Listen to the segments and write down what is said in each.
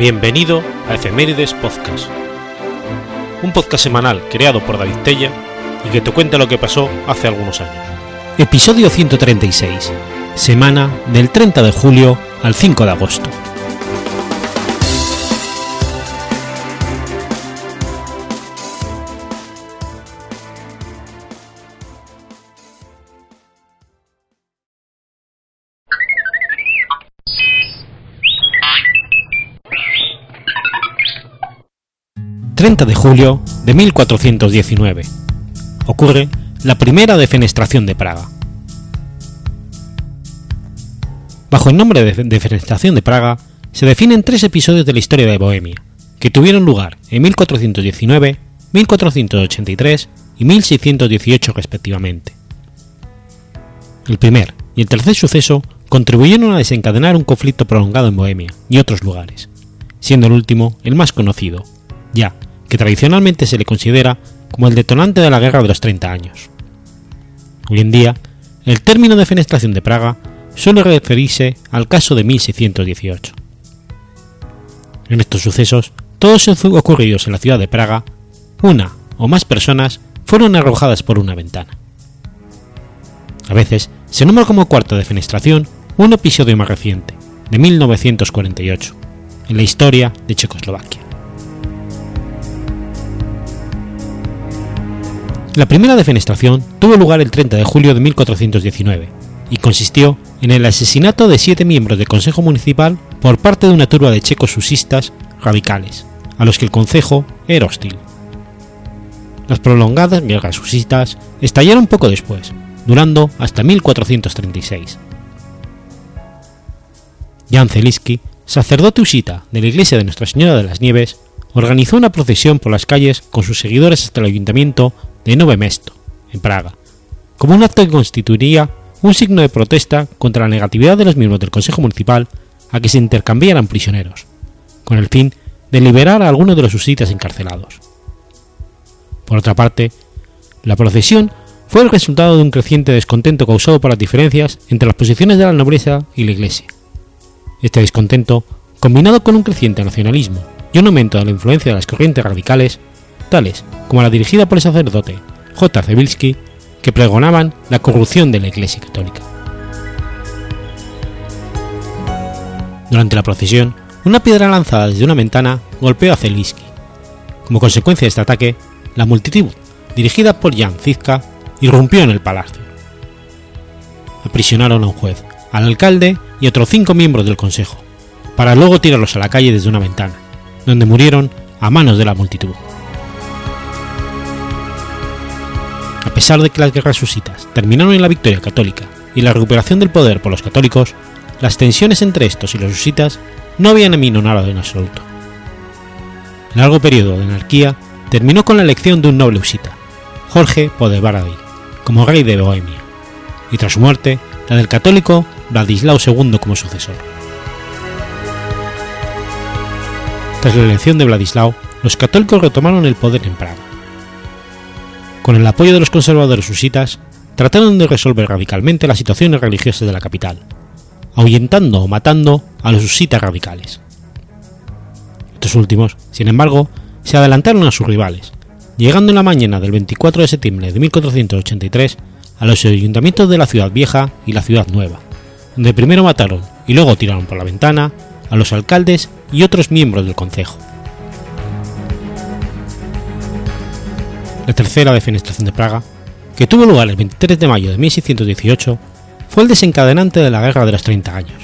Bienvenido a Efemérides Podcast, un podcast semanal creado por David Tella y que te cuenta lo que pasó hace algunos años. Episodio 136, semana del 30 de julio al 5 de agosto. 30 de julio de 1419. Ocurre la primera defenestración de Praga. Bajo el nombre de defenestración de Praga se definen tres episodios de la historia de Bohemia, que tuvieron lugar en 1419, 1483 y 1618 respectivamente. El primer y el tercer suceso contribuyeron a desencadenar un conflicto prolongado en Bohemia y otros lugares, siendo el último el más conocido, ya que tradicionalmente se le considera como el detonante de la Guerra de los 30 años. Hoy en día, el término de fenestración de Praga suele referirse al caso de 1618. En estos sucesos, todos ocurridos en la ciudad de Praga, una o más personas fueron arrojadas por una ventana. A veces se nombra como cuarta defenestración un episodio más reciente, de 1948, en la historia de Checoslovaquia. La primera defenestración tuvo lugar el 30 de julio de 1419 y consistió en el asesinato de siete miembros del Consejo Municipal por parte de una turba de checos susistas radicales, a los que el Consejo era hostil. Las prolongadas guerras susistas estallaron poco después, durando hasta 1436. Jan Zeliski, sacerdote usita de la iglesia de Nuestra Señora de las Nieves, organizó una procesión por las calles con sus seguidores hasta el ayuntamiento de Nove Mesto, en Praga, como un acto que constituiría un signo de protesta contra la negatividad de los miembros del Consejo Municipal a que se intercambiaran prisioneros, con el fin de liberar a algunos de los husitas encarcelados. Por otra parte, la procesión fue el resultado de un creciente descontento causado por las diferencias entre las posiciones de la nobleza y la Iglesia. Este descontento, combinado con un creciente nacionalismo y un aumento de la influencia de las corrientes radicales, tales como la dirigida por el sacerdote J. Zebilski, que pregonaban la corrupción de la Iglesia Católica. Durante la procesión, una piedra lanzada desde una ventana golpeó a Zebilski. Como consecuencia de este ataque, la multitud, dirigida por Jan Zizka, irrumpió en el palacio. Aprisionaron a un juez, al alcalde y otros cinco miembros del consejo, para luego tirarlos a la calle desde una ventana, donde murieron a manos de la multitud. A pesar de que las guerras susitas terminaron en la victoria católica y la recuperación del poder por los católicos, las tensiones entre estos y los husitas no habían aminorado en absoluto. El largo periodo de anarquía terminó con la elección de un noble usita, Jorge Podevaradi, como rey de Bohemia, y tras su muerte, la del católico Vladislao II como sucesor. Tras la elección de Vladislao, los católicos retomaron el poder en Praga con el apoyo de los conservadores husitas, trataron de resolver radicalmente las situaciones religiosas de la capital, ahuyentando o matando a los husitas radicales. Estos últimos, sin embargo, se adelantaron a sus rivales, llegando en la mañana del 24 de septiembre de 1483 a los ayuntamientos de la ciudad vieja y la ciudad nueva, donde primero mataron y luego tiraron por la ventana a los alcaldes y otros miembros del concejo. La tercera defenestración de Praga, que tuvo lugar el 23 de mayo de 1618, fue el desencadenante de la Guerra de los 30 años.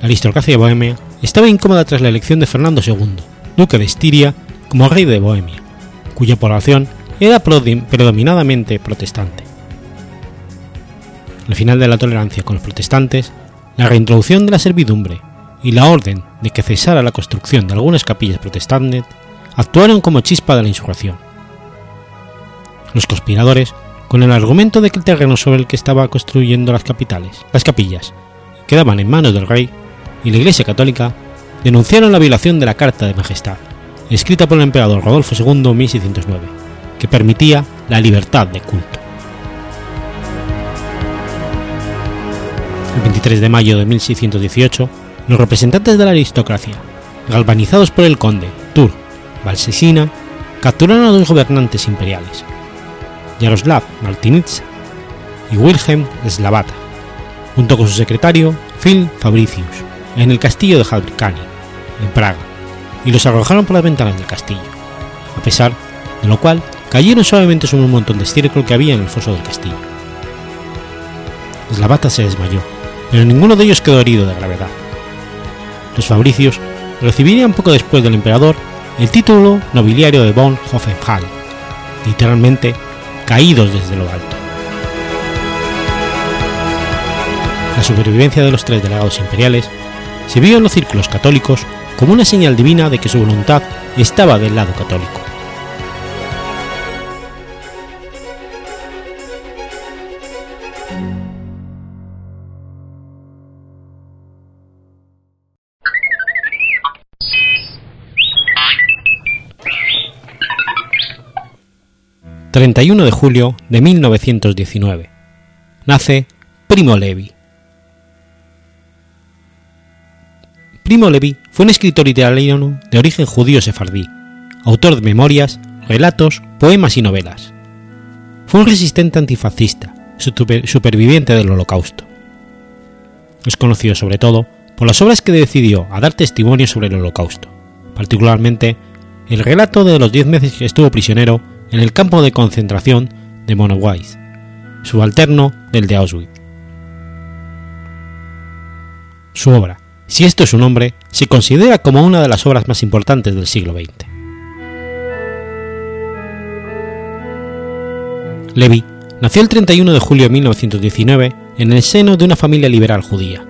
La aristocracia de Bohemia estaba incómoda tras la elección de Fernando II, duque de Estiria, como rey de Bohemia, cuya población era predominadamente protestante. Al final de la tolerancia con los protestantes, la reintroducción de la servidumbre y la orden de que cesara la construcción de algunas capillas protestantes actuaron como chispa de la insurrección los conspiradores, con el argumento de que el terreno sobre el que estaba construyendo las capitales, las capillas, quedaban en manos del rey y la Iglesia Católica, denunciaron la violación de la Carta de Majestad, escrita por el emperador Rodolfo II en 1609, que permitía la libertad de culto. El 23 de mayo de 1618, los representantes de la aristocracia, galvanizados por el conde Tur Valsesina, capturaron a dos gobernantes imperiales, Yaroslav Martinitz y Wilhelm Slavata, junto con su secretario Phil Fabricius, en el castillo de Jalkani, en Praga, y los arrojaron por las ventanas del castillo, a pesar de lo cual cayeron suavemente sobre un montón de estiércol que había en el foso del castillo. Slavata se desmayó, pero ninguno de ellos quedó herido de gravedad. Los Fabricios recibirían poco después del emperador el título nobiliario de von Hohenhall, literalmente caídos desde lo alto. La supervivencia de los tres delegados imperiales se vio en los círculos católicos como una señal divina de que su voluntad estaba del lado católico. ...31 de julio de 1919... ...nace Primo Levi. Primo Levi fue un escritor italiano de origen judío sefardí, autor de memorias, relatos, poemas y novelas. Fue un resistente antifascista, superviviente del Holocausto. Es conocido sobre todo por las obras que decidió a dar testimonio sobre el Holocausto, particularmente el relato de los diez meses que estuvo prisionero en el campo de concentración de Monowitz, subalterno del de Auschwitz. Su obra, si esto es su nombre, se considera como una de las obras más importantes del siglo XX. Levi nació el 31 de julio de 1919 en el seno de una familia liberal judía.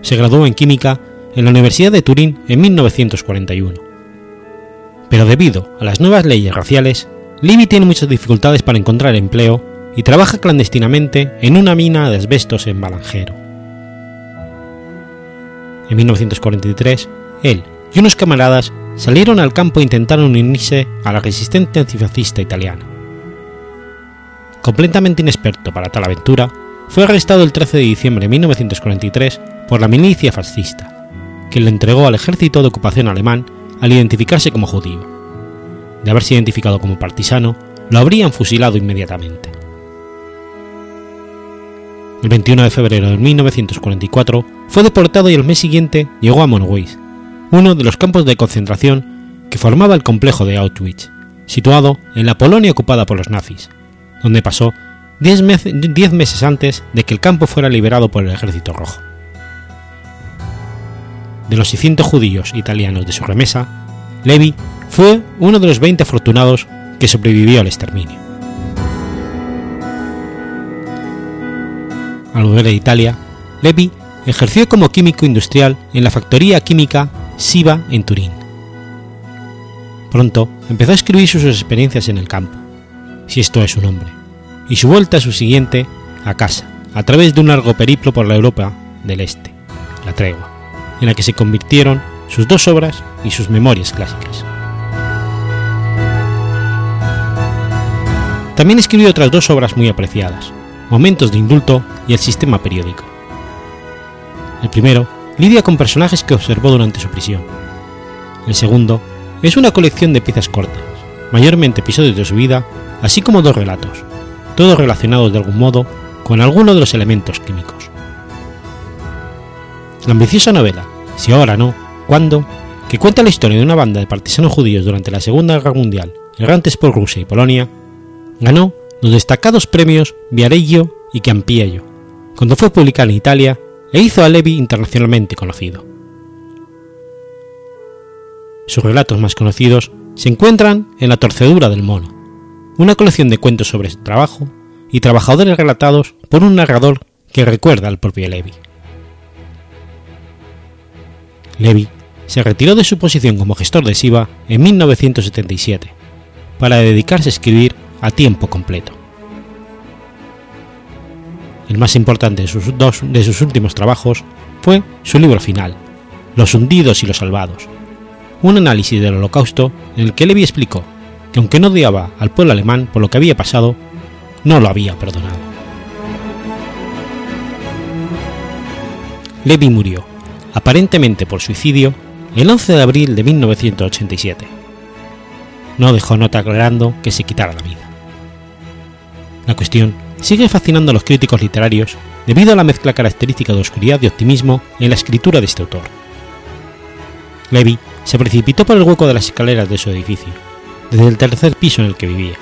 Se graduó en química en la Universidad de Turín en 1941. Pero debido a las nuevas leyes raciales, Levi tiene muchas dificultades para encontrar empleo y trabaja clandestinamente en una mina de asbestos en Balangero. En 1943, él y unos camaradas salieron al campo e intentaron unirse a la resistencia antifascista italiana. Completamente inexperto para tal aventura, fue arrestado el 13 de diciembre de 1943 por la milicia fascista, que le entregó al ejército de ocupación alemán al identificarse como judío. De haberse identificado como partisano, lo habrían fusilado inmediatamente. El 21 de febrero de 1944 fue deportado y el mes siguiente llegó a Monowitz, uno de los campos de concentración que formaba el complejo de Auschwitz, situado en la Polonia ocupada por los nazis, donde pasó 10 meses antes de que el campo fuera liberado por el Ejército Rojo. De los 600 judíos italianos de su remesa, Levi fue uno de los 20 afortunados que sobrevivió al exterminio. Al volver a Italia, Levi ejerció como químico industrial en la factoría química Siva en Turín. Pronto empezó a escribir sus experiencias en el campo, si esto es su nombre, y su vuelta a su siguiente a casa, a través de un largo periplo por la Europa del Este, la tregua, en la que se convirtieron sus dos obras y sus memorias clásicas. También escribió otras dos obras muy apreciadas, Momentos de indulto y El sistema periódico. El primero lidia con personajes que observó durante su prisión. El segundo es una colección de piezas cortas, mayormente episodios de su vida, así como dos relatos, todos relacionados de algún modo con alguno de los elementos químicos. La ambiciosa novela, Si ahora no, ¿cuándo?, que cuenta la historia de una banda de partisanos judíos durante la Segunda Guerra Mundial, errantes por Rusia y Polonia, ganó los destacados premios Viareggio y Campiello, cuando fue publicada en Italia e hizo a Levi internacionalmente conocido. Sus relatos más conocidos se encuentran en La Torcedura del Mono, una colección de cuentos sobre trabajo y trabajadores relatados por un narrador que recuerda al propio Levi. Levi se retiró de su posición como gestor de SIVA en 1977 para dedicarse a escribir a tiempo completo. El más importante de sus, dos, de sus últimos trabajos fue su libro final, Los hundidos y los salvados, un análisis del holocausto en el que Levi explicó que aunque no odiaba al pueblo alemán por lo que había pasado, no lo había perdonado. Levi murió aparentemente por suicidio, el 11 de abril de 1987. No dejó nota aclarando que se quitara la vida. La cuestión sigue fascinando a los críticos literarios debido a la mezcla característica de oscuridad y optimismo en la escritura de este autor. Levy se precipitó por el hueco de las escaleras de su edificio, desde el tercer piso en el que vivía.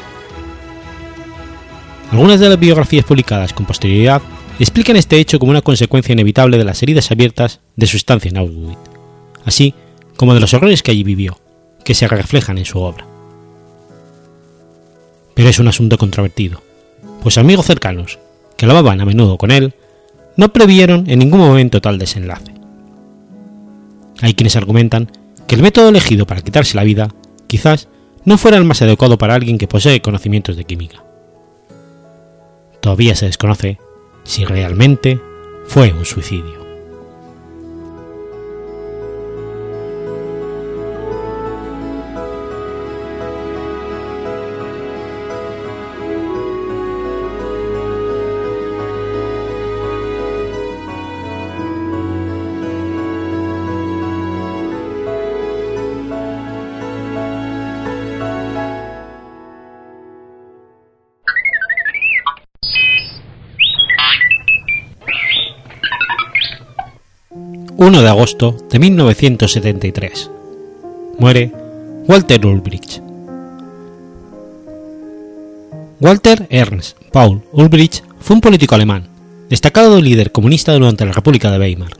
Algunas de las biografías publicadas con posterioridad explican este hecho como una consecuencia inevitable de las heridas abiertas de su estancia en Auschwitz, así como de los horrores que allí vivió, que se reflejan en su obra. Pero es un asunto controvertido, pues amigos cercanos, que hablaban a menudo con él, no previeron en ningún momento tal desenlace. Hay quienes argumentan que el método elegido para quitarse la vida quizás no fuera el más adecuado para alguien que posee conocimientos de química. Todavía se desconoce si realmente fue un suicidio. 1 de agosto de 1973. Muere Walter Ulbricht. Walter Ernst Paul Ulbricht fue un político alemán, destacado líder comunista durante la República de Weimar.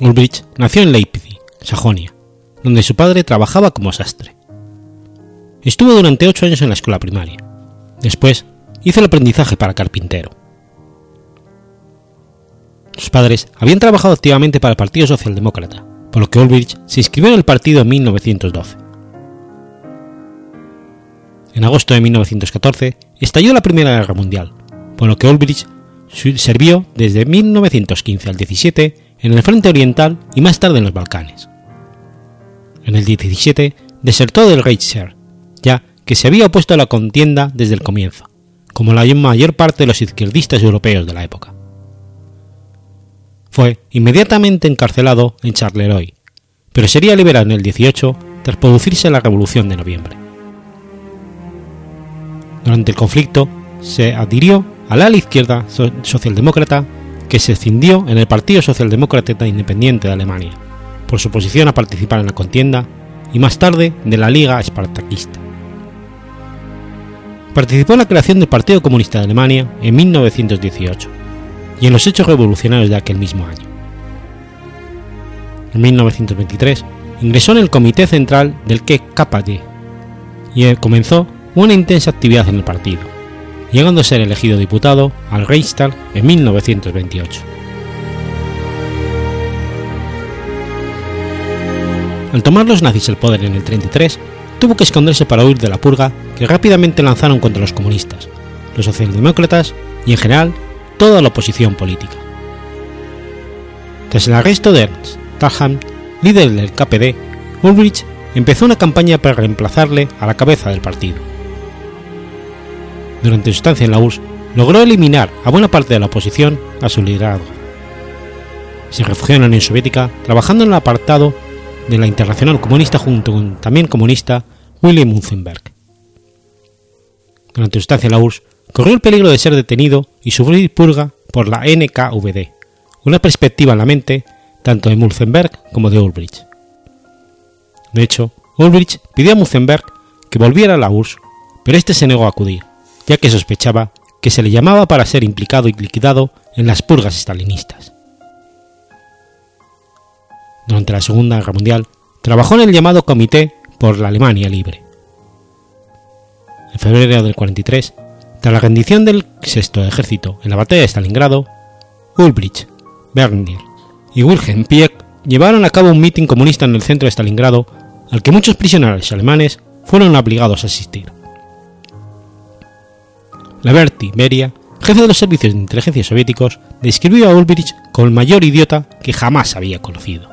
Ulbricht nació en Leipzig, Sajonia, donde su padre trabajaba como sastre. Estuvo durante ocho años en la escuela primaria. Después hizo el aprendizaje para carpintero. Sus padres habían trabajado activamente para el Partido Socialdemócrata, por lo que Ulbricht se inscribió en el partido en 1912. En agosto de 1914 estalló la Primera Guerra Mundial, por lo que Ulbricht sirvió desde 1915 al 17 en el Frente Oriental y más tarde en los Balcanes. En el 17 desertó del Reichsheer, ya que se había opuesto a la contienda desde el comienzo, como la mayor parte de los izquierdistas europeos de la época fue inmediatamente encarcelado en Charleroi, pero sería liberado en el 18 tras producirse la Revolución de Noviembre. Durante el conflicto se adhirió a la ala izquierda socialdemócrata que se escindió en el Partido Socialdemócrata Independiente de Alemania, por su posición a participar en la contienda y más tarde de la Liga Espartaquista. Participó en la creación del Partido Comunista de Alemania en 1918 y en los hechos revolucionarios de aquel mismo año. En 1923 ingresó en el Comité Central del KKD y comenzó una intensa actividad en el partido, llegando a ser elegido diputado al Reichstag en 1928. Al tomar los nazis el poder en el 33, tuvo que esconderse para huir de la purga que rápidamente lanzaron contra los comunistas, los socialdemócratas y en general toda la oposición política. Tras el arresto de Ernst Thalheim, líder del KPD, Ulbricht empezó una campaña para reemplazarle a la cabeza del partido. Durante su estancia en la URSS, logró eliminar a buena parte de la oposición a su liderazgo. Se refugió en la Unión Soviética trabajando en el apartado de la Internacional Comunista junto con también comunista William Munzenberg. Durante su estancia en la URSS, corrió el peligro de ser detenido y sufrir purga por la NKVD, una perspectiva en la mente tanto de Mulzenberg como de Ulbricht. De hecho, Ulbricht pidió a Mulzenberg que volviera a la URSS, pero este se negó a acudir, ya que sospechaba que se le llamaba para ser implicado y liquidado en las purgas estalinistas. Durante la Segunda Guerra Mundial, trabajó en el llamado Comité por la Alemania Libre. En febrero del 43 tras la rendición del sexto ejército en la batalla de Stalingrado, Ulbricht, Bernier y Wilhelm Pieck llevaron a cabo un mitin comunista en el centro de Stalingrado al que muchos prisioneros alemanes fueron obligados a asistir. Laverty Beria, jefe de los servicios de inteligencia soviéticos, describió a Ulbricht como el mayor idiota que jamás había conocido.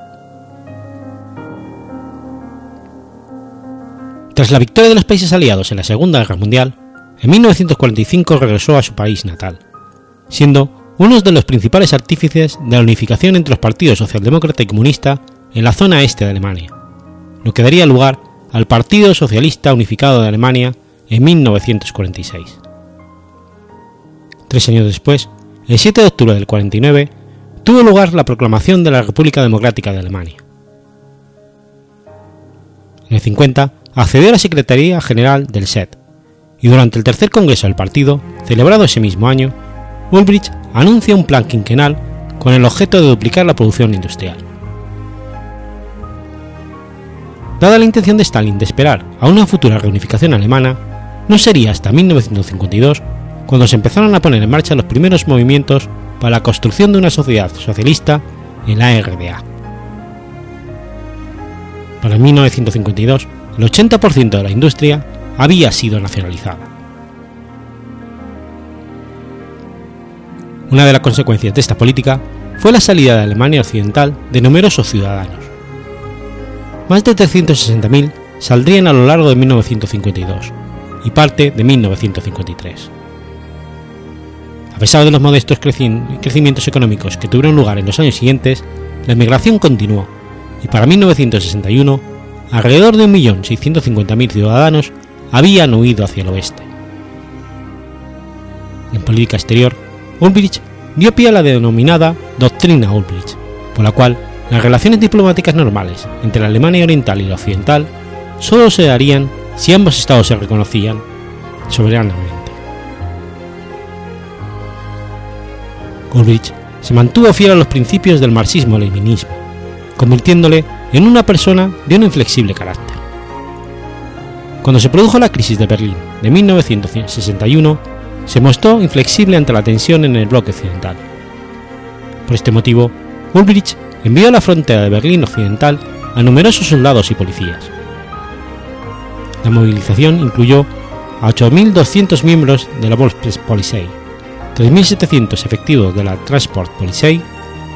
Tras la victoria de los países aliados en la Segunda Guerra Mundial, en 1945 regresó a su país natal, siendo uno de los principales artífices de la unificación entre los partidos socialdemócrata y comunista en la zona este de Alemania, lo que daría lugar al Partido Socialista Unificado de Alemania en 1946. Tres años después, el 7 de octubre del 49, tuvo lugar la proclamación de la República Democrática de Alemania. En el 50 accedió a la Secretaría General del SED y durante el tercer congreso del partido, celebrado ese mismo año, Ulbricht anuncia un plan quinquenal con el objeto de duplicar la producción industrial. Dada la intención de Stalin de esperar a una futura reunificación alemana, no sería hasta 1952 cuando se empezaron a poner en marcha los primeros movimientos para la construcción de una sociedad socialista en la RDA. Para 1952, el 80% de la industria había sido nacionalizada. Una de las consecuencias de esta política fue la salida de Alemania Occidental de numerosos ciudadanos. Más de 360.000 saldrían a lo largo de 1952 y parte de 1953. A pesar de los modestos crecimientos económicos que tuvieron lugar en los años siguientes, la emigración continuó y para 1961 alrededor de 1.650.000 ciudadanos habían huido hacia el oeste. En política exterior, Ulbricht dio pie a la denominada Doctrina Ulbricht, por la cual las relaciones diplomáticas normales entre la Alemania Oriental y la Occidental solo se darían si ambos estados se reconocían soberanamente. Ulbricht se mantuvo fiel a los principios del marxismo-leninismo, convirtiéndole en una persona de un inflexible carácter. Cuando se produjo la crisis de Berlín de 1961, se mostró inflexible ante la tensión en el bloque occidental. Por este motivo, Ulbricht envió a la frontera de Berlín Occidental a numerosos soldados y policías. La movilización incluyó a 8.200 miembros de la Volkspolizei, 3.700 efectivos de la Transport Polizei,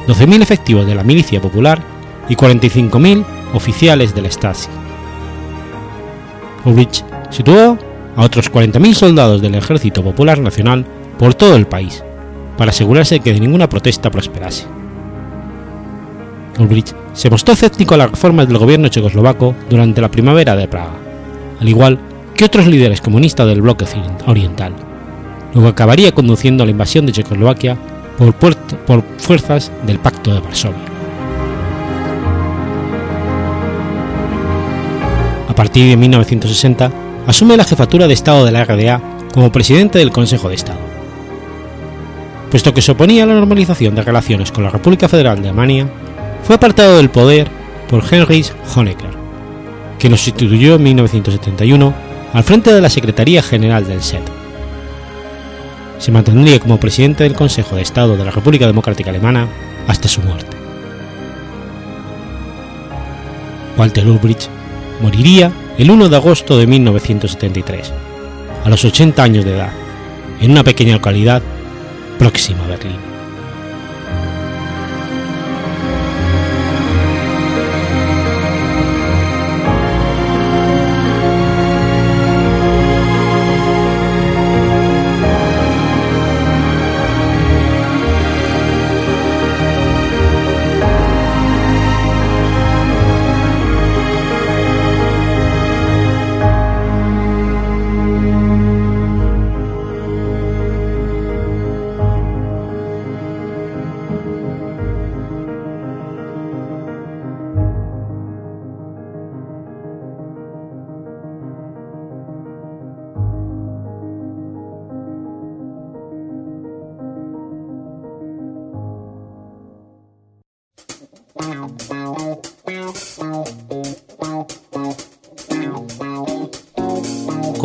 12.000 efectivos de la Milicia Popular y 45.000 oficiales de la Stasi. Ulrich situó a otros 40.000 soldados del Ejército Popular Nacional por todo el país, para asegurarse que ninguna protesta prosperase. Ulrich se mostró escéptico a las reformas del gobierno checoslovaco durante la primavera de Praga, al igual que otros líderes comunistas del bloque oriental, lo que acabaría conduciendo a la invasión de Checoslovaquia por fuerzas del Pacto de Varsovia. Partir de 1960, asume la jefatura de Estado de la RDA como presidente del Consejo de Estado. Puesto que se oponía a la normalización de relaciones con la República Federal de Alemania, fue apartado del poder por Heinrich Honecker, que lo sustituyó en 1971 al frente de la Secretaría General del SED. Se mantendría como presidente del Consejo de Estado de la República Democrática Alemana hasta su muerte. Walter Ulbricht moriría el 1 de agosto de 1973, a los 80 años de edad, en una pequeña localidad próxima a Berlín.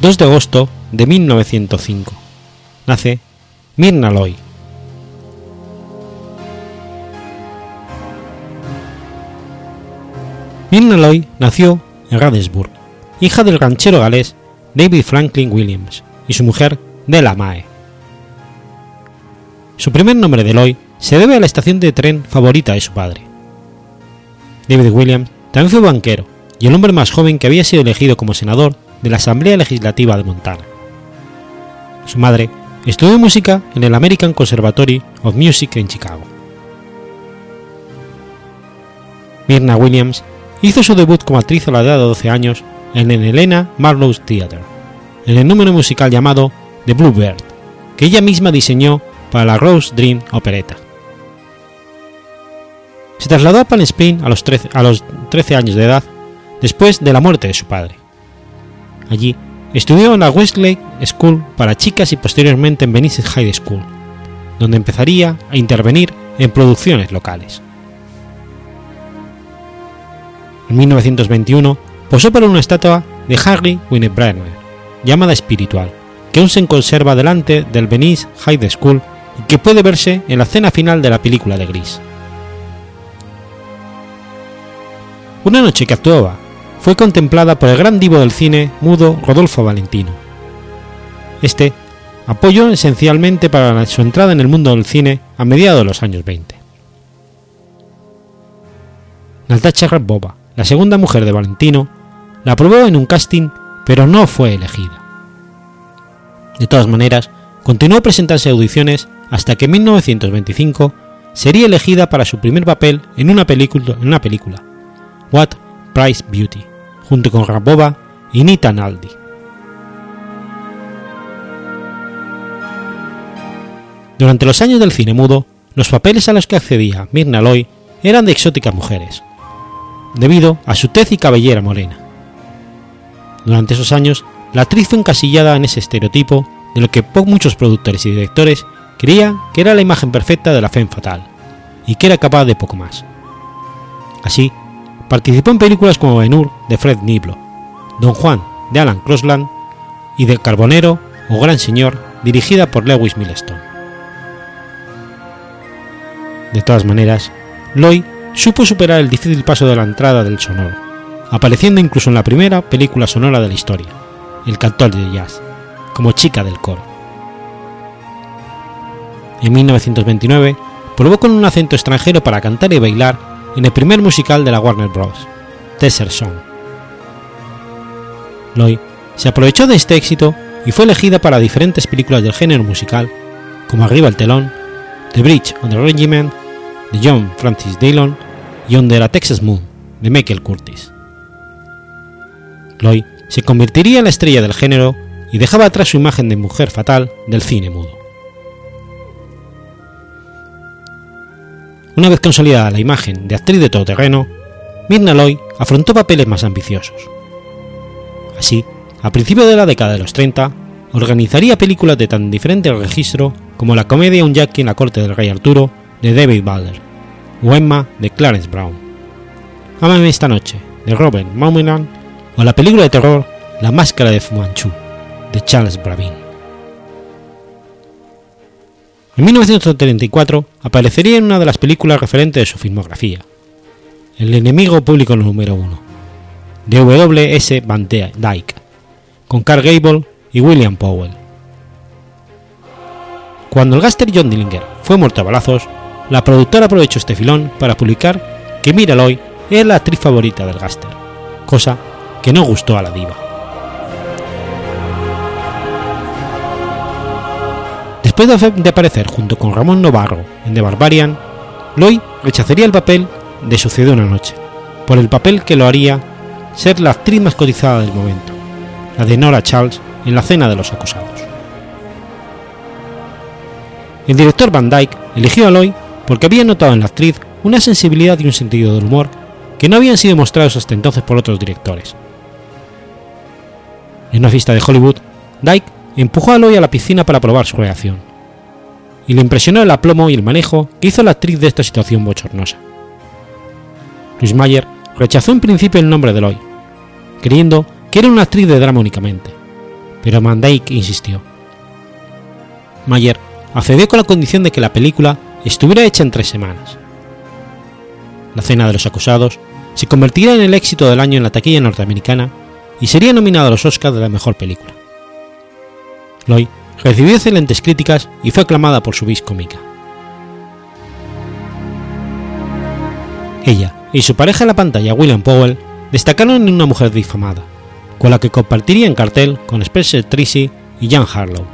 ...2 de agosto de 1905... ...nace Mirna Loy. Mirna Loy nació en Radesburg, hija del ranchero galés David Franklin Williams y su mujer Della Mae. Su primer nombre de Loy se debe a la estación de tren favorita de su padre. David Williams también fue banquero y el hombre más joven que había sido elegido como senador de la Asamblea Legislativa de Montana. Su madre estudió música en el American Conservatory of Music en Chicago. Mirna Williams hizo su debut como actriz a la edad de 12 años en el Helena Marlowe's Theatre, en el número musical llamado The Bluebird, que ella misma diseñó para la Rose Dream opereta. Se trasladó a Palm 13, a los 13 años de edad, después de la muerte de su padre. Allí estudió en la Westlake School para chicas y posteriormente en Venice High School, donde empezaría a intervenir en producciones locales. En 1921 posó para una estatua de Harry Winebrenner, llamada Espiritual, que aún se conserva delante del Venice High School y que puede verse en la escena final de la película de Gris. Una noche que actuaba fue contemplada por el gran divo del cine mudo Rodolfo Valentino. Este apoyó esencialmente para su entrada en el mundo del cine a mediados de los años 20. Natasha Boba, la segunda mujer de Valentino, la aprobó en un casting, pero no fue elegida. De todas maneras, continuó presentarse audiciones hasta que en 1925 sería elegida para su primer papel en una película What Price Beauty, junto con Rabova y Nita Naldi. Durante los años del cine mudo, los papeles a los que accedía Mirna Loy eran de exóticas mujeres, debido a su tez y cabellera morena. Durante esos años, la actriz fue encasillada en ese estereotipo de lo que muchos productores y directores creían que era la imagen perfecta de la femme fatal, y que era capaz de poco más. Así, participó en películas como Ben-Hur de Fred Niblo, Don Juan de Alan Crosland y de Carbonero o Gran Señor dirigida por Lewis Milestone. De todas maneras, Lloyd supo superar el difícil paso de la entrada del sonoro, apareciendo incluso en la primera película sonora de la historia, El cantor de jazz, como chica del coro. En 1929 probó con un acento extranjero para cantar y bailar en el primer musical de la Warner Bros., Desert Song. Lloyd se aprovechó de este éxito y fue elegida para diferentes películas del género musical, como Arriba el telón, The Bridge on the Regiment, de John Francis Dillon y Under a Texas Moon, de Michael Curtis. Lloyd se convertiría en la estrella del género y dejaba atrás su imagen de mujer fatal del cine mudo. Una vez consolidada la imagen de actriz de todoterreno, Mirna Loy afrontó papeles más ambiciosos. Así, a principios de la década de los 30, organizaría películas de tan diferente registro como la comedia Un Jackie en la corte del rey Arturo de David Butler o Emma de Clarence Brown, Amame esta noche de Robert Mauminan o la película de terror La máscara de Fu Manchu de Charles Bravin. En 1934 aparecería en una de las películas referentes de su filmografía, El enemigo público número uno, de W. S. Van Dyke, con Carl Gable y William Powell. Cuando el gáster John Dillinger fue muerto a balazos, la productora aprovechó este filón para publicar que Mira Loy era la actriz favorita del gáster, cosa que no gustó a la diva. Después de aparecer junto con Ramón Novarro en The Barbarian, Loy rechazaría el papel de Sucedió una noche, por el papel que lo haría ser la actriz más cotizada del momento, la de Nora Charles en La Cena de los Acusados. El director Van Dyke eligió a Loy porque había notado en la actriz una sensibilidad y un sentido del humor que no habían sido mostrados hasta entonces por otros directores. En una fiesta de Hollywood, Dyke empujó a Loy a la piscina para probar su reacción, y le impresionó el aplomo y el manejo que hizo la actriz de esta situación bochornosa. Louis Mayer rechazó en principio el nombre de Loy, creyendo que era una actriz de drama únicamente, pero Van Dyke insistió. Mayer accedió con la condición de que la película estuviera hecha en tres semanas. La Cena de los Acusados se convertiría en el éxito del año en la taquilla norteamericana y sería nominado a los Oscars de la mejor película. Lloyd recibió excelentes críticas y fue aclamada por su vis cómica. Ella y su pareja en la pantalla, William Powell, destacaron en una mujer difamada, con la que compartiría en cartel con Spencer Tracy y Jan Harlow.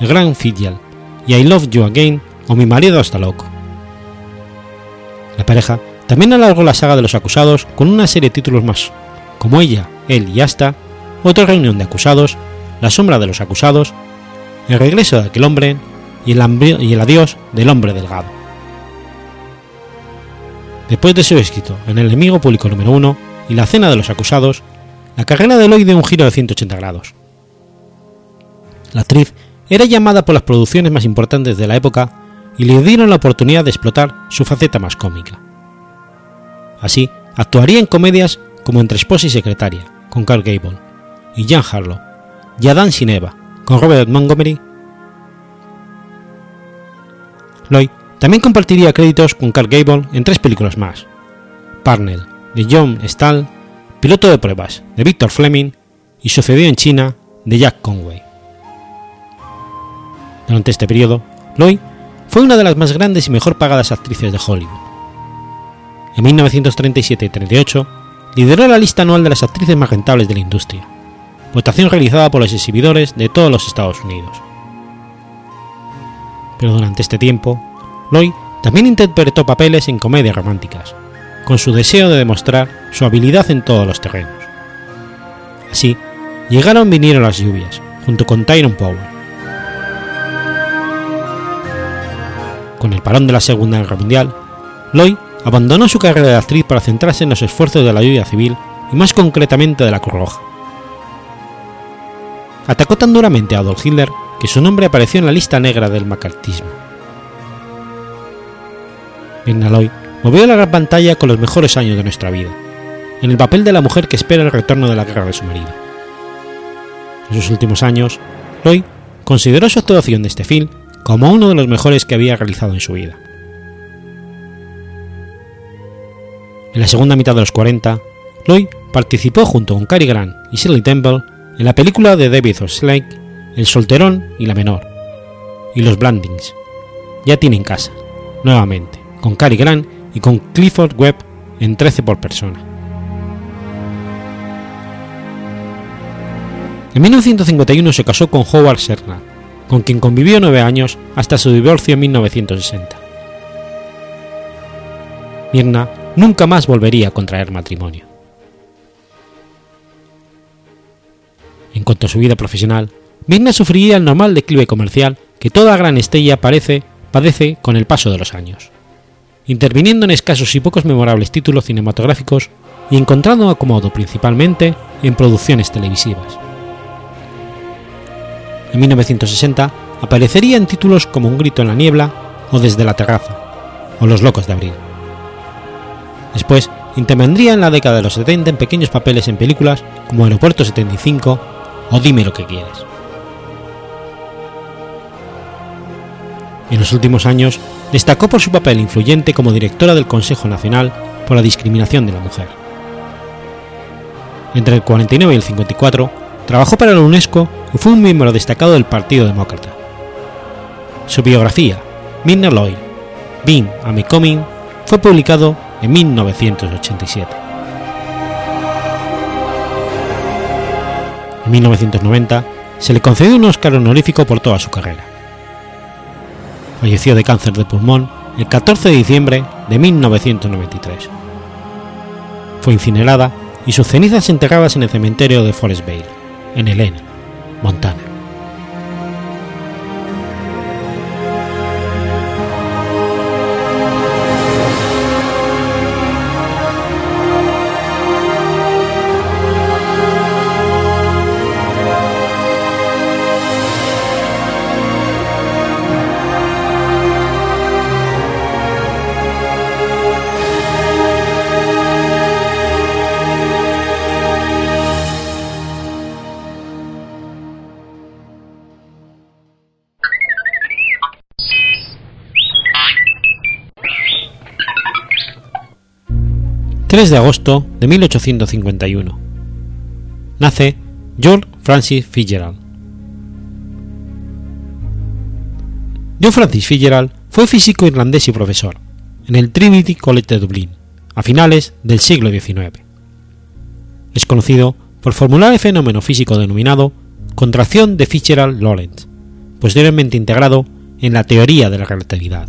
El Gran Fitzgerald y I Love You Again o Mi marido hasta loco. La pareja también alargó la saga de los acusados con una serie de títulos más, como Ella, Él y Hasta, Otra reunión de acusados, La sombra de los acusados, El regreso de aquel hombre y el, adiós del hombre delgado. Después de su éxito en El enemigo público número 1 y La cena de los acusados, la carrera de Lloyd dio un giro de 180 grados. La actriz era llamada por las producciones más importantes de la época y le dieron la oportunidad de explotar su faceta más cómica. Así, actuaría en comedias como Entre esposa y secretaria, con Carl Gable, y Jan Harlow, y Adán sin Eva, con Robert Montgomery. Lloyd también compartiría créditos con Carl Gable en tres películas más: Parnell, de John Stahl, Piloto de pruebas, de Victor Fleming, y Sucedió en China, de Jack Conway. Durante este periodo, Lloyd fue una de las más grandes y mejor pagadas actrices de Hollywood. En 1937 y 38 lideró la lista anual de las actrices más rentables de la industria, votación realizada por los exhibidores de todos los Estados Unidos. Pero durante este tiempo, Lloyd también interpretó papeles en comedias románticas, con su deseo de demostrar su habilidad en todos los terrenos. Así, llegaron vinieron las lluvias, junto con Tyrone Power. Con el parón de la Segunda Guerra Mundial, Lloyd abandonó su carrera de actriz para centrarse en los esfuerzos de la ayuda civil y más concretamente de la Cruz Roja. Atacó tan duramente a Adolf Hitler que su nombre apareció en la lista negra del macartismo. Volvió a la gran pantalla con los mejores años de nuestra vida, en el papel de la mujer que espera el retorno de la guerra de su marido. En sus últimos años, Lloyd consideró su actuación de este film como uno de los mejores que había realizado en su vida. En la segunda mitad de los 40, Lloyd participó junto con Cary Grant y Shirley Temple en la película de David O. Slade El solterón y la menor, y Los Blandings, Ya tienen casa, nuevamente, con Cary Grant y con Clifford Webb en 13 por persona. En 1951 se casó con Howard Serna, con quien convivió nueve años hasta su divorcio en 1960. Mirna nunca más volvería a contraer matrimonio. En cuanto a su vida profesional, Mirna sufriría el normal declive comercial que toda gran estrella parece, padece con el paso de los años, interviniendo en escasos y pocos memorables títulos cinematográficos y encontrando acomodo principalmente en producciones televisivas. En 1960 aparecería en títulos como Un grito en la niebla o Desde la terraza o Los locos de abril. Después intervendría en la década de los 70 en pequeños papeles en películas como Aeropuerto 75 o Dime lo que quieres. En los últimos años destacó por su papel influyente como directora del Consejo Nacional por la Discriminación de la Mujer. Entre el 49 y el 54 trabajó para la UNESCO y fue un miembro destacado del Partido Demócrata. Su biografía, Midna Lloyd, Being a Becoming, fue publicado en 1987. En 1990 se le concedió un Oscar honorífico por toda su carrera. Falleció de cáncer de pulmón el 14 de diciembre de 1993. Fue incinerada y sus cenizas enterradas en el cementerio de Forest Vale. en Helena, Montana. 3 de agosto de 1851. Nace George Francis Fitzgerald. John Francis Fitzgerald fue físico irlandés y profesor en el Trinity College de Dublín a finales del siglo XIX. Es conocido por formular el fenómeno físico denominado contracción de Fitzgerald-Lorentz, posteriormente integrado en la teoría de la relatividad.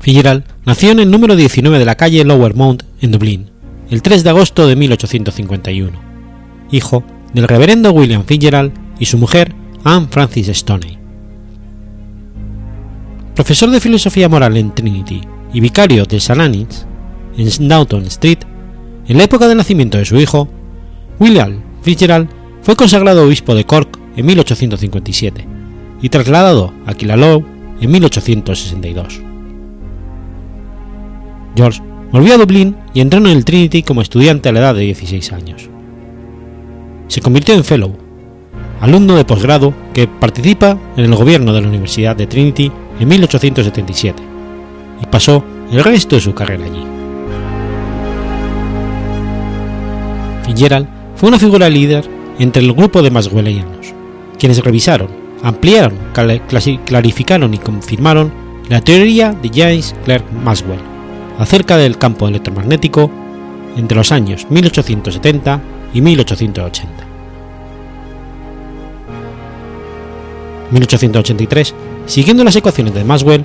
Fitzgerald nació en el número 19 de la calle Lower Mount en Dublín, el 3 de agosto de 1851, hijo del reverendo William Fitzgerald y su mujer Anne Francis Stoney. Profesor de filosofía moral en Trinity y vicario de. Anne's, en Downton Street, en la época del nacimiento de su hijo, William Fitzgerald fue consagrado obispo de Cork en 1857 y trasladado a Killaloe en 1862. George volvió a Dublín y entró en el Trinity como estudiante a la edad de 16 años. Se convirtió en Fellow, alumno de posgrado que participa en el gobierno de la Universidad de Trinity en 1877 y pasó el resto de su carrera allí. Fitzgerald fue una figura líder entre el grupo de Maxwellianos, quienes revisaron, ampliaron, clarificaron y confirmaron la teoría de James Clerk Maxwell acerca del campo electromagnético entre los años 1870 y 1880. 1883, siguiendo las ecuaciones de Maxwell,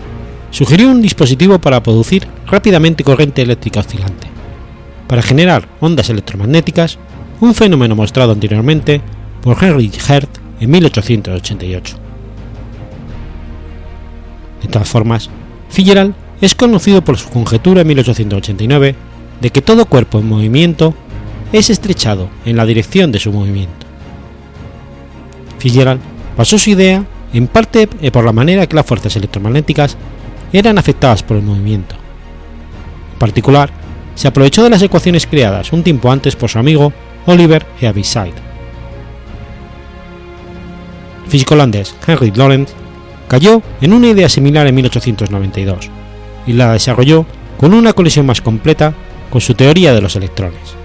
sugirió un dispositivo para producir rápidamente corriente eléctrica oscilante, para generar ondas electromagnéticas, un fenómeno mostrado anteriormente por Henry Hertz en 1888. De todas formas, Fitzgerald es conocido por su conjetura en 1889 de que todo cuerpo en movimiento es estrechado en la dirección de su movimiento. Fitzgerald basó su idea en parte por la manera que las fuerzas electromagnéticas eran afectadas por el movimiento. En particular, se aprovechó de las ecuaciones creadas un tiempo antes por su amigo Oliver Heaviside. El físico holandés Henry Lorentz cayó en una idea similar en 1892 y la desarrolló con una colisión más completa con su teoría de los electrones.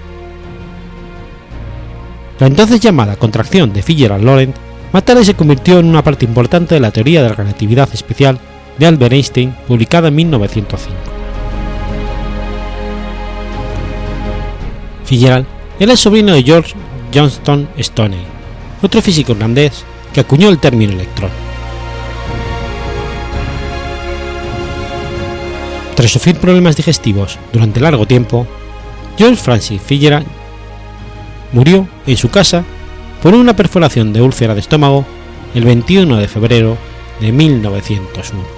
La entonces llamada contracción de Fitzgerald-Lorentz más tarde se convirtió en una parte importante de la teoría de la relatividad especial de Albert Einstein publicada en 1905. Fitzgerald era el sobrino de George Johnston Stoney, otro físico irlandés que acuñó el término electrón. Tras sufrir problemas digestivos durante largo tiempo, George Francis Fitzgerald murió en su casa por una perforación de úlcera de estómago el 21 de febrero de 1901.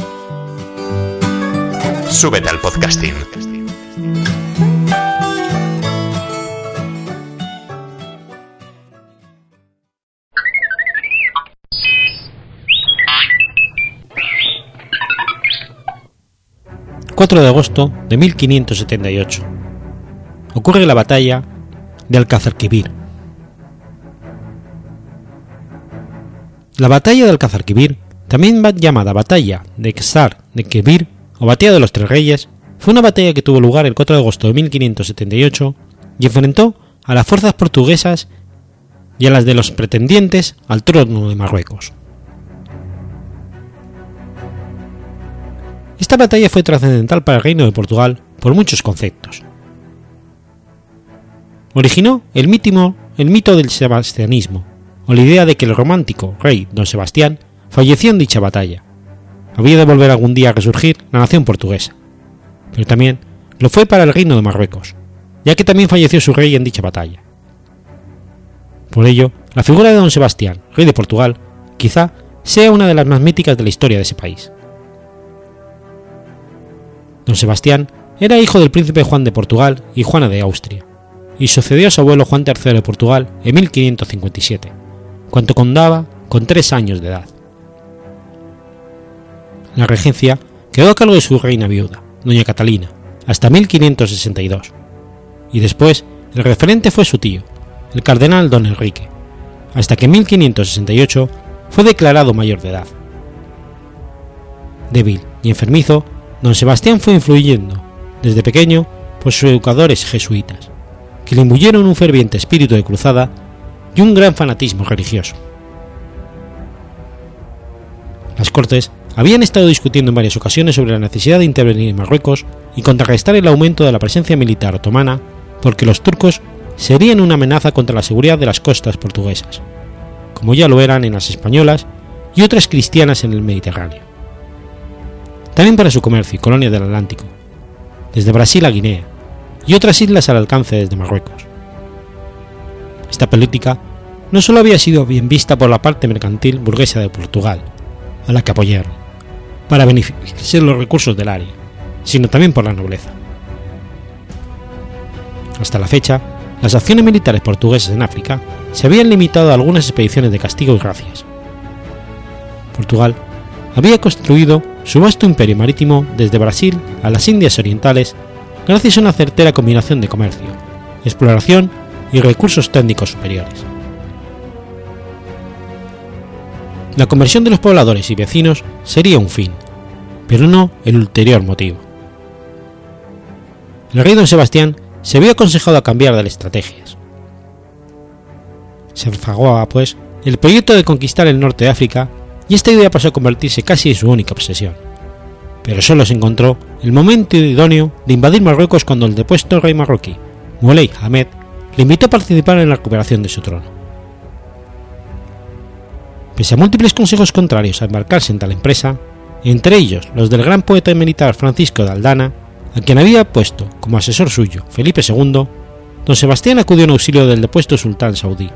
Súbete al podcasting. ...4 de agosto de 1578... ...ocurre la batalla de Alcázar-Quibir. La batalla de Alcázar-Quibir, también llamada batalla de Xar de Quibir o Batalla de los Tres Reyes, fue una batalla que tuvo lugar el 4 de agosto de 1578 y enfrentó a las fuerzas portuguesas y a las de los pretendientes al trono de Marruecos. Esta batalla fue trascendental para el reino de Portugal por muchos conceptos. Originó el, mítimo, el mito del sebastianismo, o la idea de que el romántico rey don Sebastián falleció en dicha batalla, había de volver algún día a resurgir la nación portuguesa, pero también lo fue para el reino de Marruecos, ya que también falleció su rey en dicha batalla. Por ello, la figura de don Sebastián, rey de Portugal, quizá sea una de las más míticas de la historia de ese país. Don Sebastián era hijo del príncipe Juan de Portugal y Juana de Austria, y sucedió a su abuelo Juan III de Portugal en 1557, cuando contaba con tres años de edad. La regencia quedó a cargo de su reina viuda, doña Catalina, hasta 1562, y después el referente fue su tío, el cardenal don Enrique, hasta que en 1568 fue declarado mayor de edad. Débil y enfermizo, don Sebastián fue influyendo, desde pequeño, por sus educadores jesuitas, que le imbuyeron un ferviente espíritu de cruzada y un gran fanatismo religioso. Las Cortes habían estado discutiendo en varias ocasiones sobre la necesidad de intervenir en Marruecos y contrarrestar el aumento de la presencia militar otomana porque los turcos serían una amenaza contra la seguridad de las costas portuguesas, como ya lo eran en las españolas y otras cristianas en el Mediterráneo. También para su comercio y colonia del Atlántico, desde Brasil a Guinea y otras islas al alcance desde Marruecos. Esta política no solo había sido bien vista por la parte mercantil burguesa de Portugal, a la que apoyaron, para beneficiarse de los recursos del área, sino también por la nobleza. Hasta la fecha, las acciones militares portuguesas en África se habían limitado a algunas expediciones de castigo y gracias. Portugal había construido su vasto imperio marítimo desde Brasil a las Indias Orientales gracias a una certera combinación de comercio, exploración y recursos técnicos superiores. La conversión de los pobladores y vecinos sería un fin, pero no el ulterior motivo. El rey don Sebastián se vio aconsejado a cambiar de estrategias. Se enfagó, pues, el proyecto de conquistar el norte de África y esta idea pasó a convertirse casi en su única obsesión. Pero solo se encontró el momento idóneo de invadir Marruecos cuando el depuesto rey marroquí, Moulay Ahmed, le invitó a participar en la recuperación de su trono. Pese a múltiples consejos contrarios a embarcarse en tal empresa, entre ellos los del gran poeta militar Francisco de Aldana, a quien había puesto como asesor suyo Felipe II, don Sebastián acudió en auxilio del depuesto sultán saudí,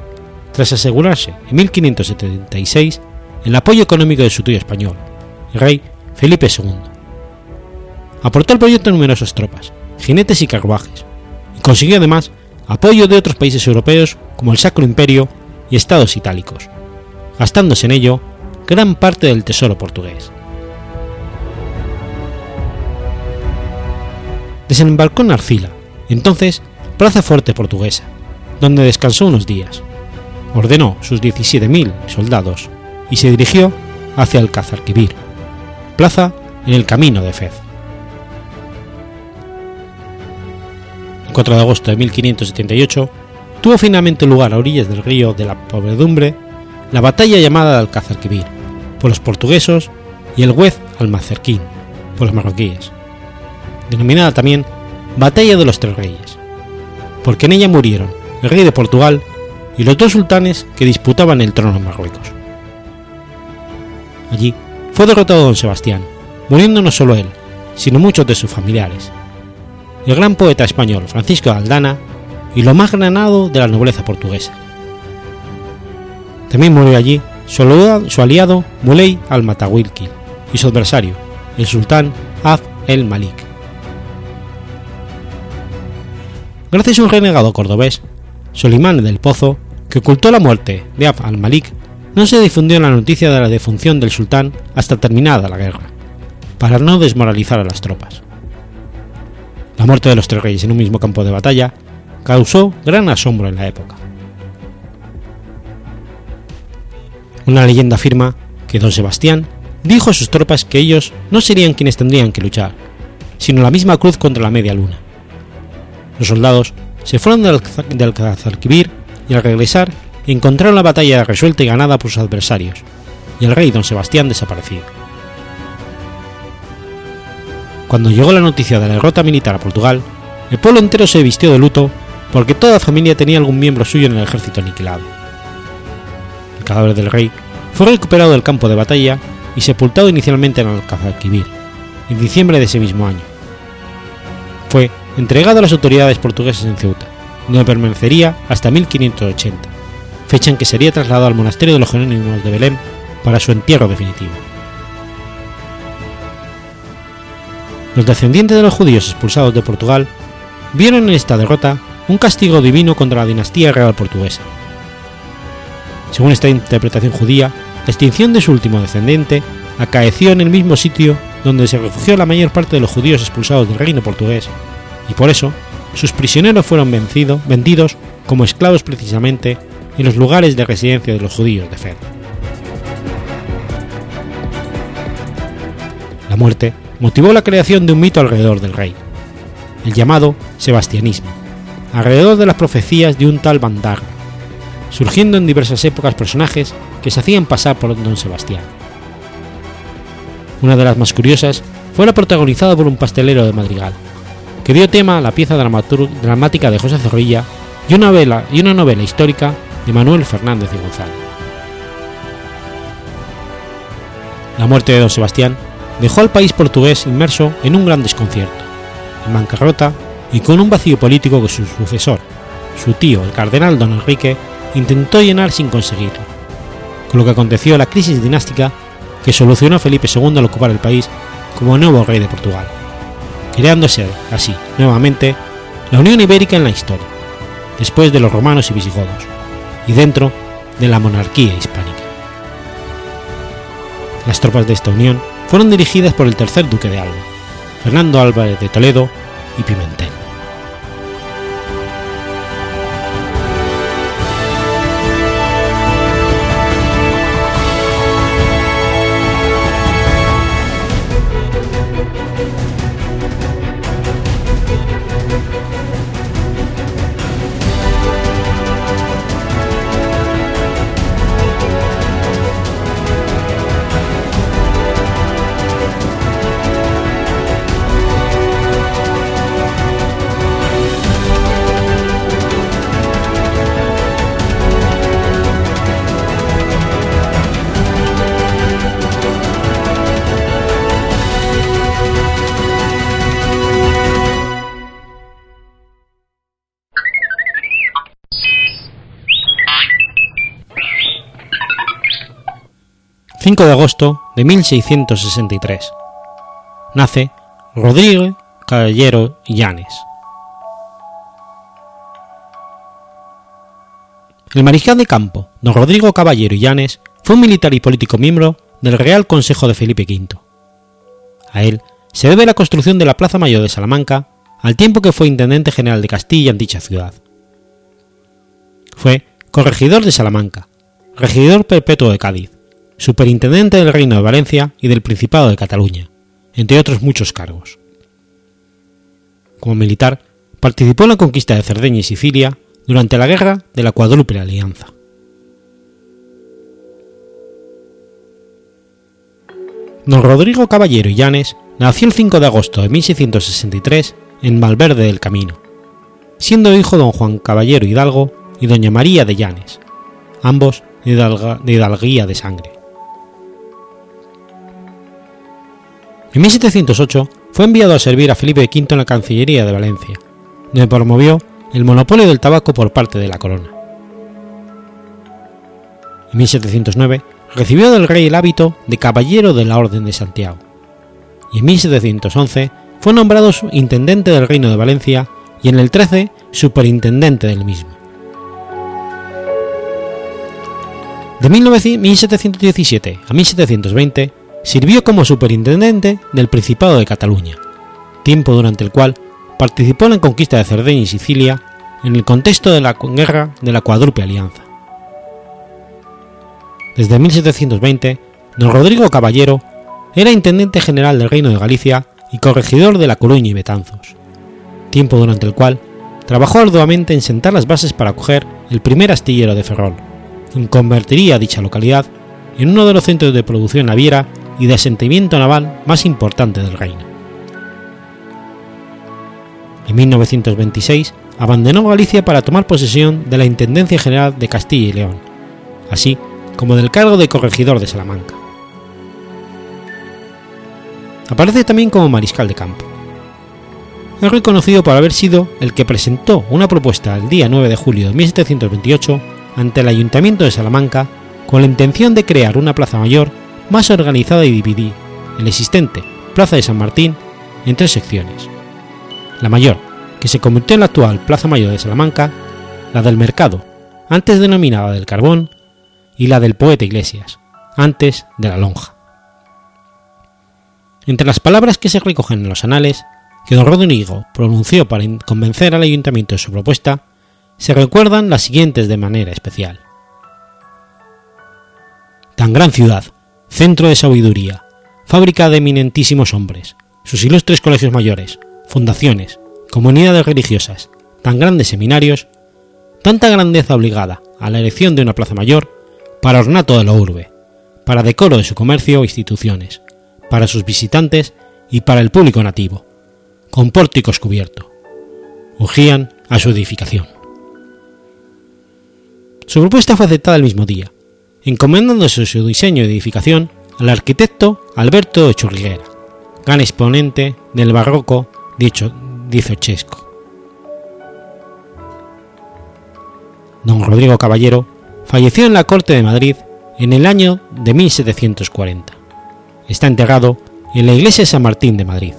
tras asegurarse en 1576 el apoyo económico de su tío español, el rey Felipe II. Aportó al proyecto numerosas tropas, jinetes y carruajes, y consiguió además apoyo de otros países europeos como el Sacro Imperio y estados itálicos, gastándose en ello gran parte del tesoro portugués. Desembarcó en Arcila, entonces Plaza Fuerte Portuguesa, donde descansó unos días. Ordenó sus 17.000 soldados y se dirigió hacia el Cazarquivir, plaza en el camino de Fez. El 4 de agosto de 1578 tuvo finalmente lugar a orillas del río de la Pobredumbre la batalla llamada de Alcázarquivir por los portugueses y el Huez Almacerquín por los marroquíes, denominada también Batalla de los Tres Reyes, porque en ella murieron el rey de Portugal y los dos sultanes que disputaban el trono en Marruecos. Allí fue derrotado don Sebastián, muriendo no solo él, sino muchos de sus familiares. El gran poeta español Francisco de Aldana y lo más granado de la nobleza portuguesa. También murió allí su aliado Muley al-Matawilkil y su adversario, el sultán Abd el-Malik. Gracias a un renegado cordobés, Solimán del Pozo, que ocultó la muerte de Abd al-Malik, no se difundió la noticia de la defunción del sultán hasta terminada la guerra, para no desmoralizar a las tropas. La muerte de los tres reyes en un mismo campo de batalla causó gran asombro en la época. Una leyenda afirma que don Sebastián dijo a sus tropas que ellos no serían quienes tendrían que luchar, sino la misma cruz contra la media luna. Los soldados se fueron del, del y al regresar encontraron la batalla resuelta y ganada por sus adversarios, y el rey don Sebastián desaparecido. Cuando llegó la noticia de la derrota militar a Portugal, el pueblo entero se vistió de luto porque toda familia tenía algún miembro suyo en el ejército aniquilado. El cadáver del rey fue recuperado del campo de batalla y sepultado inicialmente en Alcazarquivir, en diciembre de ese mismo año. Fue entregado a las autoridades portuguesas en Ceuta, donde permanecería hasta 1580, fecha en que sería trasladado al monasterio de los Jerónimos de Belén para su entierro definitivo. Los descendientes de los judíos expulsados de Portugal vieron en esta derrota un castigo divino contra la dinastía real portuguesa. Según esta interpretación judía, la extinción de su último descendiente acaeció en el mismo sitio donde se refugió la mayor parte de los judíos expulsados del reino portugués, y por eso sus prisioneros fueron vencido, vendidos como esclavos precisamente en los lugares de residencia de los judíos de Fed. La muerte motivó la creación de un mito alrededor del rey, el llamado sebastianismo, alrededor de las profecías de un tal Bandar, surgiendo en diversas épocas personajes que se hacían pasar por don Sebastián. Una de las más curiosas fue la protagonizada por un pastelero de Madrigal, que dio tema a la pieza dramática de José Zorrilla y una novela, y una novela histórica de Manuel Fernández y González. La muerte de don Sebastián dejó al país portugués inmerso en un gran desconcierto, en bancarrota y con un vacío político que su sucesor, su tío, el cardenal don Enrique, intentó llenar sin conseguirlo, con lo que aconteció la crisis dinástica que solucionó Felipe II al ocupar el país como nuevo rey de Portugal, creándose así, nuevamente, la Unión Ibérica en la historia, después de los romanos y visigodos, y dentro de la monarquía hispánica. Las tropas de esta unión fueron dirigidas por el tercer duque de Alba, Fernando Álvarez de Toledo y Pimentel. 5 de agosto de 1663. Nace Rodrigo Caballero Llanes. El mariscal de campo, don Rodrigo Caballero Llanes, fue un militar y político miembro del Real Consejo de Felipe V. A él se debe la construcción de la Plaza Mayor de Salamanca al tiempo que fue intendente general de Castilla en dicha ciudad. Fue corregidor de Salamanca, regidor perpetuo de Cádiz, superintendente del Reino de Valencia y del Principado de Cataluña, entre otros muchos cargos. Como militar, participó en la conquista de Cerdeña y Sicilia durante la Guerra de la Cuádruple Alianza. Don Rodrigo Caballero Llanes nació el 5 de agosto de 1663 en Valverde del Camino, siendo hijo de don Juan Caballero Hidalgo y doña María de Llanes, ambos de, hidalguía de sangre. En 1708 fue enviado a servir a Felipe V en la Cancillería de Valencia, donde promovió el monopolio del tabaco por parte de la corona. En 1709 recibió del rey el hábito de caballero de la Orden de Santiago, y en 1711 fue nombrado intendente del Reino de Valencia y en el 13 superintendente del mismo. De 1717 a 1720 sirvió como superintendente del Principado de Cataluña, tiempo durante el cual participó en la conquista de Cerdeña y Sicilia en el contexto de la guerra de la Cuádruple Alianza. Desde 1720, don Rodrigo Caballero era intendente general del Reino de Galicia y corregidor de La Coruña y Betanzos, tiempo durante el cual trabajó arduamente en sentar las bases para acoger el primer astillero de Ferrol, quien convertiría dicha localidad en uno de los centros de producción naviera y de asentamiento naval más importante del reino. En 1926 abandonó Galicia para tomar posesión de la Intendencia General de Castilla y León, así como del cargo de corregidor de Salamanca. Aparece también como mariscal de campo. Es reconocido por haber sido el que presentó una propuesta el día 9 de julio de 1728 ante el Ayuntamiento de Salamanca con la intención de crear una plaza mayor más organizada y dividir el existente Plaza de San Martín en tres secciones. La mayor, que se convirtió en la actual Plaza Mayor de Salamanca, la del Mercado, antes denominada del Carbón, y la del Poeta Iglesias, antes de la Lonja. Entre las palabras que se recogen en los anales, que don Rodrigo pronunció para convencer al ayuntamiento de su propuesta, se recuerdan las siguientes de manera especial. Tan gran ciudad, centro de sabiduría, fábrica de eminentísimos hombres, sus ilustres colegios mayores, fundaciones, comunidades religiosas, tan grandes seminarios, tanta grandeza obligada a la elección de una plaza mayor, para ornato de la urbe, para decoro de su comercio o instituciones, para sus visitantes y para el público nativo, con pórticos cubierto. Urgían a su edificación. Su propuesta fue aceptada el mismo día, encomendándose su diseño de edificación al arquitecto Alberto Churriguera, gran exponente del barroco dieciochesco. Don Rodrigo Caballero falleció en la corte de Madrid en el año de 1740. Está enterrado en la iglesia San Martín de Madrid.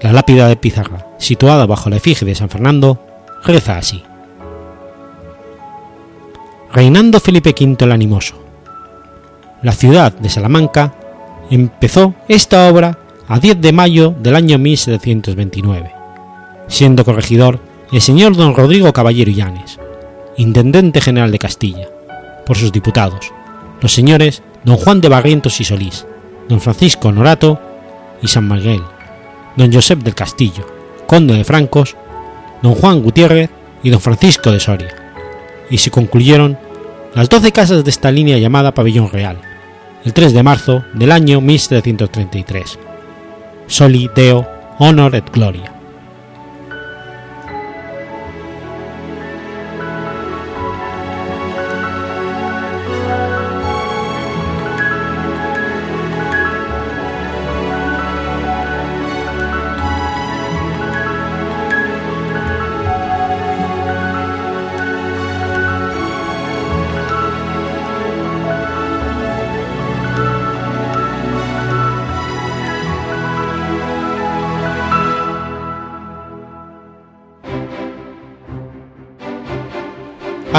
La lápida de pizarra, situada bajo la efigie de San Fernando, reza así. Reinando Felipe V el Animoso. La ciudad de Salamanca empezó esta obra a 10 de mayo del año 1729, siendo corregidor el señor don Rodrigo Caballero Llanes, intendente general de Castilla, por sus diputados, los señores don Juan de Barrientos y Solís, don Francisco Norato y San Miguel, don Josep del Castillo, conde de Francos, don Juan Gutiérrez y don Francisco de Soria, y se concluyeron las doce casas de esta línea llamada Pabellón Real, el 3 de marzo del año 1733. Soli Deo Honor et Gloria.